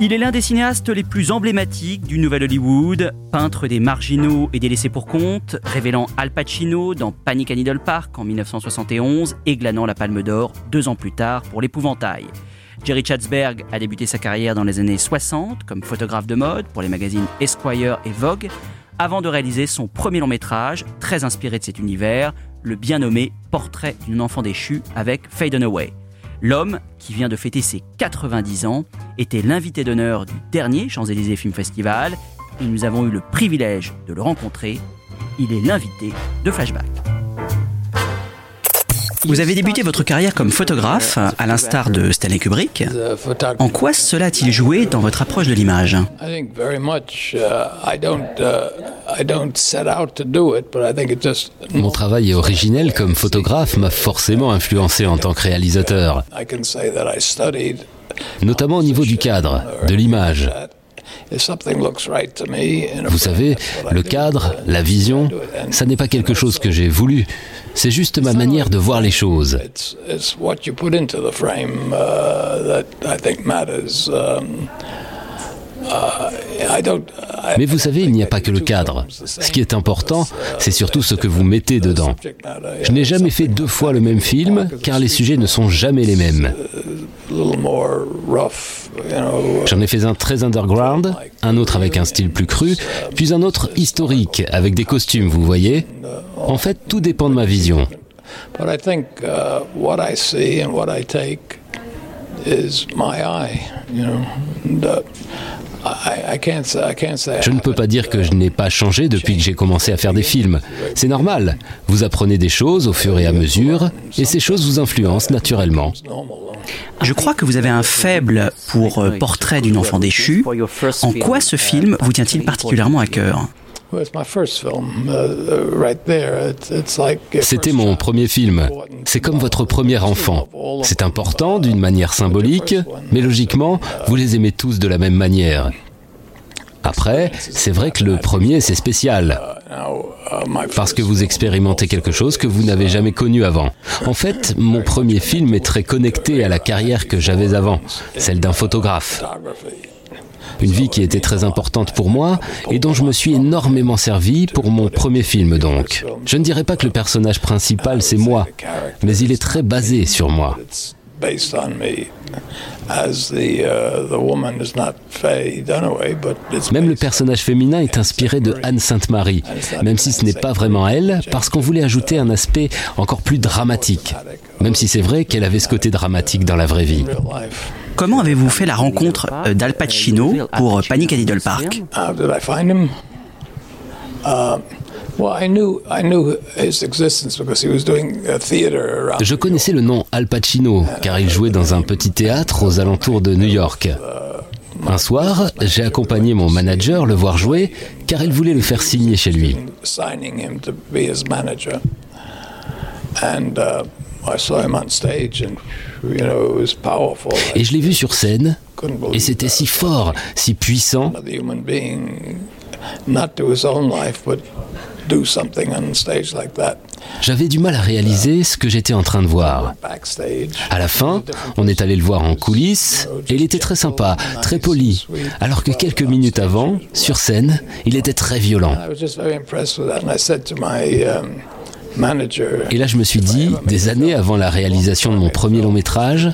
Il est l'un des cinéastes les plus emblématiques du Nouvel Hollywood, peintre des marginaux et des laissés pour compte, révélant Al Pacino dans Panic à Needle Park en 1971 et glanant la Palme d'Or deux ans plus tard pour L'Épouvantail. Jerry Chatzberg a débuté sa carrière dans les années 60 comme photographe de mode pour les magazines Esquire et Vogue, avant de réaliser son premier long métrage, très inspiré de cet univers, le bien nommé Portrait d'une enfant déchue avec Faye Dunaway. L'homme, qui vient de fêter ses 90 ans, était l'invité d'honneur du dernier Champs-Élysées Film Festival et nous avons eu le privilège de le rencontrer. Il est l'invité de Flashback. Vous avez débuté votre carrière comme photographe, à l'instar de Stanley Kubrick. En quoi cela a-t-il joué dans votre approche de l'image? Mon travail originel comme photographe m'a forcément influencé en tant que réalisateur, notamment au niveau du cadre, de l'image. Vous savez, le cadre, la vision, ça n'est pas quelque chose que j'ai voulu. C'est juste ma manière de voir les choses. Mais vous savez, il n'y a pas que le cadre. Ce qui est important, c'est surtout ce que vous mettez dedans. Je n'ai jamais fait deux fois le même film, car les sujets ne sont jamais les mêmes. J'en ai fait un très underground, un autre avec un style plus cru, puis un autre historique, avec des costumes, vous voyez. En fait, tout dépend de ma vision. Je ne peux pas dire que je n'ai pas changé depuis que j'ai commencé à faire des films. C'est normal. Vous apprenez des choses au fur et à mesure, et ces choses vous influencent naturellement. Je crois que vous avez un faible pour euh, Portrait d'une enfant déchue. En quoi ce film vous tient-il particulièrement à cœur? C'était mon premier film. C'est comme votre premier enfant. C'est important d'une manière symbolique, mais logiquement, vous les aimez tous de la même manière. Après, c'est vrai que le premier, c'est spécial. Parce que vous expérimentez quelque chose que vous n'avez jamais connu avant. En fait, mon premier film est très connecté à la carrière que j'avais avant, celle d'un photographe une vie qui était très importante pour moi et dont je me suis énormément servi pour mon premier film donc. Je ne dirais pas que le personnage principal c'est moi, mais il est très basé sur moi. Même le personnage féminin est inspiré de Anne Sainte-Marie, même si ce n'est pas vraiment elle, parce qu'on voulait ajouter un aspect encore plus dramatique, même si c'est vrai qu'elle avait ce côté dramatique dans la vraie vie. Comment avez-vous fait la rencontre euh, d'Al Pacino pour Panic at Needle Park? Je connaissais le nom Al Pacino car il jouait dans un petit théâtre aux alentours de New York. Un soir, j'ai accompagné mon manager le voir jouer car il voulait le faire signer chez lui. Et je l'ai vu sur scène, et c'était si fort, si puissant. J'avais du mal à réaliser ce que j'étais en train de voir. À la fin, on est allé le voir en coulisses et il était très sympa, très poli, alors que quelques minutes avant, sur scène, il était très violent. Et là, je me suis dit, des années avant la réalisation de mon premier long métrage,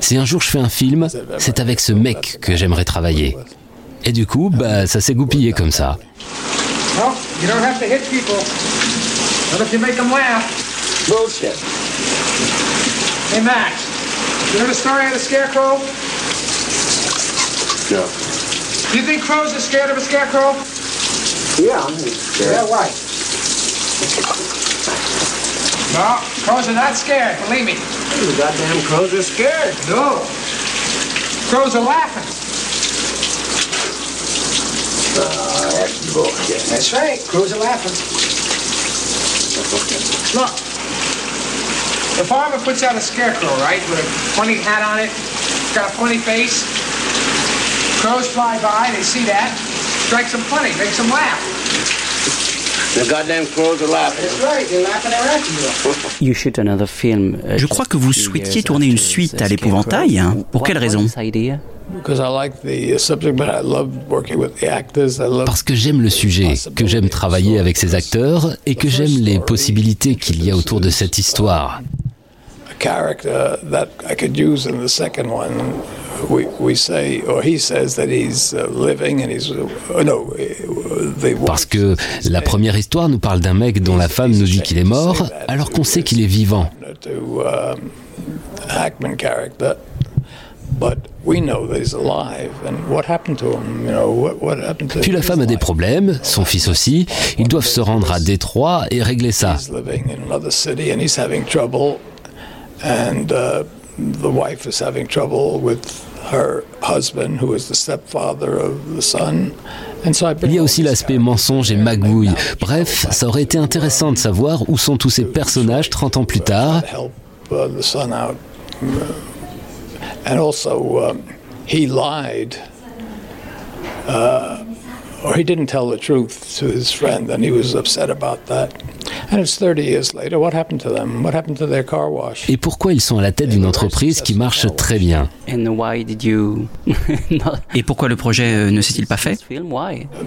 si un jour je fais un film, c'est avec ce mec que j'aimerais travailler. Et du coup, bah, ça s'est goupillé comme ça. Well, you don't have to hit people. Not if you make them laugh. Bullshit. Hey, Max, you heard a story of the scarecrow? No. Do you think crows are scared of a scarecrow? Yeah, I'm scared. Yeah, why? No, crows are not scared, believe me. The goddamn crows are scared. No. Crows are laughing. Uh, that's bullshit. That's right. Crows are laughing. Look. The farmer puts out a scarecrow, right, with a funny hat on it, got a funny face. Crows fly by, they see that, strikes them funny, makes them laugh. The goddamn crows are laughing. That's right, they're laughing at you. Je crois que vous souhaitiez tourner une suite à l'épouvantail. hein. Pour quelle raison Parce que j'aime le sujet, que j'aime travailler avec ces acteurs et que j'aime les possibilités qu'il y a autour de cette histoire. Character that I could use in the second one. We, we say, or he says that he's living and he's, no, the Parce que la première histoire nous parle d'un mec dont la femme nous dit qu'il est mort, alors qu'on sait qu'il est vivant. um, Hackman character, but we know that he's alive. And what happened to him? You know, what, what happened to Puis la femme a des problèmes, son fils aussi. Ils doivent se rendre à Détroit et régler ça. And he's having trouble, and uh, the wife is having trouble with her husband, who is the stepfather of the son. And so I Il y a aussi l'aspect mensonge et magouille. Bref, ça aurait été intéressant de savoir où sont tous ces personnages 30 ans plus tard. uh, the son out. And also, um, he lied, uh, or he didn't tell the truth to his friend, and he was upset about that. And it's 30 years later? What happened to them? What happened to their car wash? Et pourquoi ils sont à la tête d'une entreprise qui marche très bien? Et pourquoi le projet euh, ne s'est-il pas fait?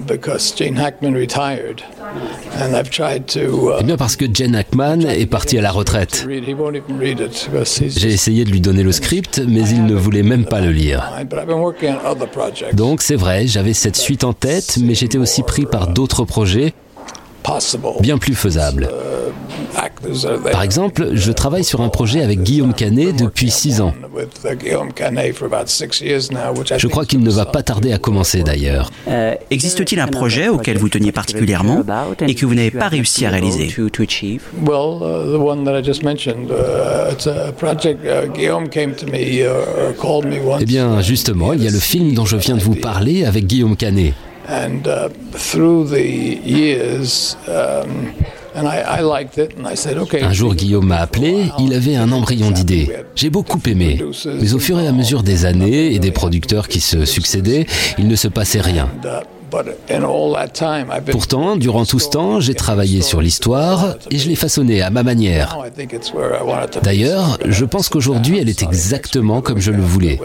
Because Gene Hackman retired, and I've tried to. Uh, Eh bien parce que Jen Hackman est parti à la retraite. J'ai essayé de lui donner le script, mais il ne voulait même pas le lire. fine. But I've been working on other projects. Donc c'est vrai, j'avais cette suite en tête, mais j'étais aussi pris par d'autres projets. Bien plus are there. Par exemple, je travaille sur un projet avec Guillaume Canet depuis six ans. With uh, Guillaume Canet for about six years now, which I Je crois qu'il ne va pas tarder à commencer d'ailleurs. Existe-t-il un projet auquel vous teniez particulièrement et que vous n'avez pas réussi à réaliser Well, uh, the one that I just mentioned, uh, it's a project. Uh, Guillaume came to me, uh, or called me once, Eh bien, justement, il y a le film dont je viens de vous parler avec Guillaume Canet. And uh, through the years, um, and I, I liked it, and I said, okay. Un jour, Guillaume m'a appelé, il avait un embryon d'idée. J'ai beaucoup aimé. Mais au fur et à mesure des années et des producteurs qui se succédaient, il ne se passait rien. Uh. Pourtant, durant tout ce temps, j'ai travaillé sur l'histoire et je l'ai façonnée à ma manière. D'ailleurs, je pense qu'aujourd'hui, elle est exactement comme je le voulais.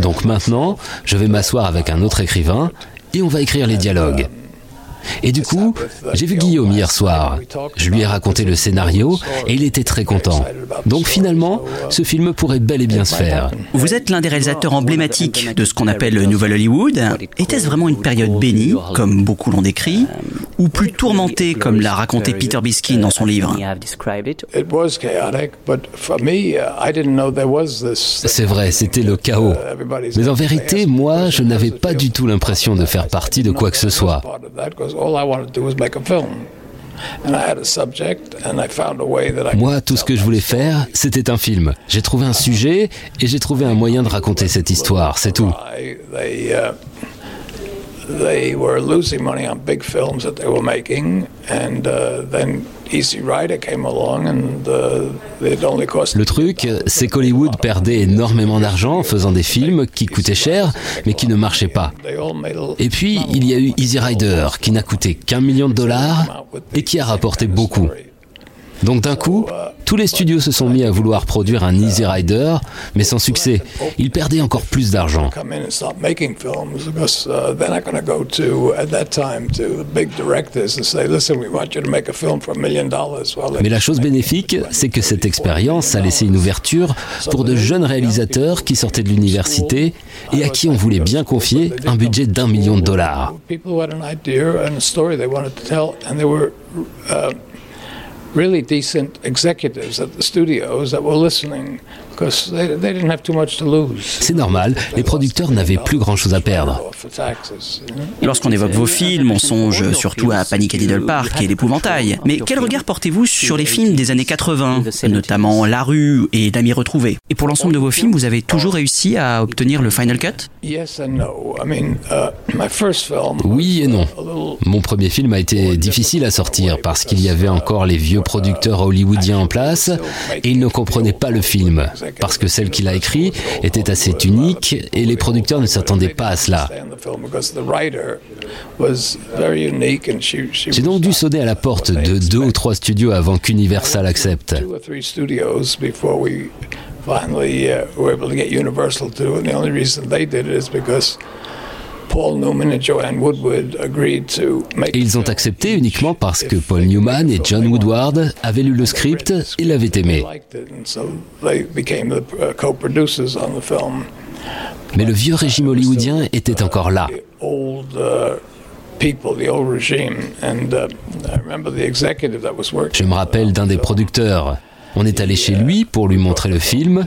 Donc maintenant, je vais m'asseoir avec un autre écrivain et on va écrire les dialogues. Et du coup, j'ai vu Guillaume hier soir. Je lui ai raconté le scénario et il était très content. Donc finalement, ce film pourrait bel et bien se faire. Vous êtes l'un des réalisateurs emblématiques de ce qu'on appelle le Nouvel Hollywood. Était-ce vraiment une période bénie, comme beaucoup l'ont décrit, ou plus tourmentée, comme l'a raconté Peter Biskin dans son livre? C'est vrai, c'était le chaos. Mais en vérité, moi, je n'avais pas du tout l'impression de faire partie de quoi que ce soit. Part of that, 'cause all I wanted to do was make a film. And I had a subject, and I found a way that I Moi, tout ce que je voulais faire, c'était un film. J'ai trouvé un sujet et j'ai trouvé un moyen de raconter cette histoire, c'est tout. They were losing money on big films that they were making, and uh, then Easy Rider came along, and uh, it only cost. Le truc, c'est qu'Hollywood perdait énormément d'argent en faisant des films qui coûtaient cher, mais qui ne marchaient pas. Et puis, il y a eu Easy Rider, qui n'a coûté qu'un million de dollars et qui a rapporté beaucoup. Donc d'un coup, tous les studios se sont mis à vouloir produire un Easy Rider, mais sans succès. Ils perdaient encore plus d'argent. Mais la chose bénéfique, c'est que cette expérience a laissé une ouverture pour de jeunes réalisateurs qui sortaient de l'université et à qui on voulait bien confier un budget d'un million de dollars. Really decent executives at the studios that were listening because they, they didn't have too much to lose. C'est normal, les producteurs n'avaient plus grand-chose à perdre. Lorsqu'on évoque vos films, on songe surtout à Panic at Needle Park et l'épouvantail. Mais quel regard portez-vous sur les films des années 80, notamment La Rue et D'amis retrouvés? Et pour l'ensemble de vos films, vous avez toujours réussi à obtenir le Final Cut? Oui et non. Mon premier film a été difficile à sortir parce qu'il y avait encore les vieux producteur hollywoodien en place et il ne comprenait pas le film parce que celle qu'il a écrit était assez unique et les producteurs ne s'attendaient pas à cela. J'ai donc dû sonner à la porte de deux ou trois studios avant qu'Universal accepte. Et ils ont accepté uniquement parce que Paul Newman et John Woodward avaient lu le script et l'avaient aimé. Mais le vieux régime hollywoodien était encore là. Je me rappelle d'un des producteurs. On est allé chez lui pour lui montrer le film.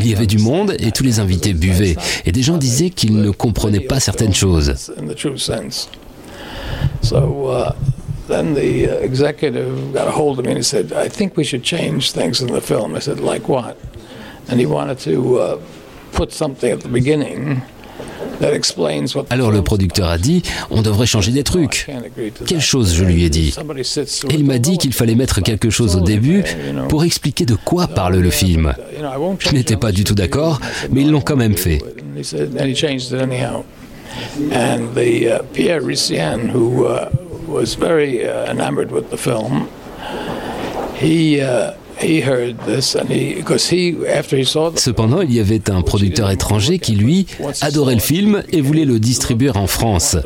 Il y avait du monde et tous les invités buvaient. Et des gens disaient qu'ils ne comprenaient pas certaines choses. then the executive got a hold of me and he said, I think we should change things in the film. I said, like what? Alors le producteur a dit, on devrait changer des trucs. Quelle chose je lui ai dit. Et il m'a dit qu'il fallait mettre quelque chose au début pour expliquer de quoi parle le film. Je n'étais pas du tout d'accord, mais ils l'ont quand même fait. Pierre Ricien, who was very enamored with the film, he Cependant, il y avait un producteur étranger qui, lui, adorait le film et voulait le distribuer en France.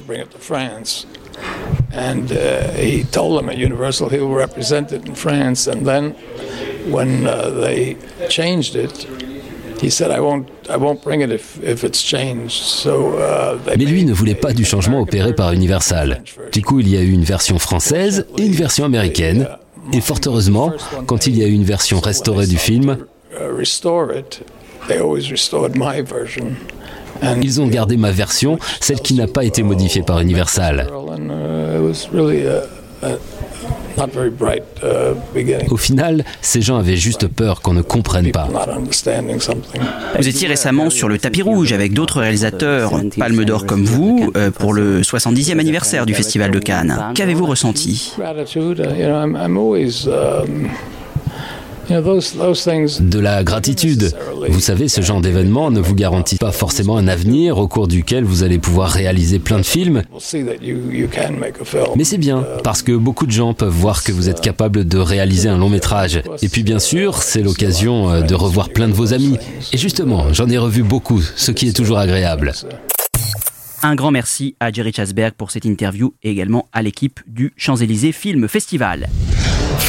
Mais lui ne voulait pas du changement opéré par Universal. Du coup, il y a eu une version française et une version américaine. Et fort heureusement, quand il y a eu une version restaurée du film, ils ont gardé ma version, celle qui n'a pas été modifiée par Universal. Au final, ces gens avaient juste peur qu'on ne comprenne pas. Vous étiez récemment sur le tapis rouge avec d'autres réalisateurs, Palme d'Or comme vous, euh, pour le 70e anniversaire du Festival de Cannes. Qu'avez-vous ressenti? De la gratitude. Vous savez, ce genre d'événement ne vous garantit pas forcément un avenir au cours duquel vous allez pouvoir réaliser plein de films. Mais c'est bien, parce que beaucoup de gens peuvent voir que vous êtes capable de réaliser un long métrage. Et puis bien sûr, c'est l'occasion euh, de revoir plein de vos amis. Et justement, j'en ai revu beaucoup, ce qui est toujours agréable. Un grand merci à Jerry Chasberg pour cette interview et également à l'équipe du Champs-Élysées Film Festival.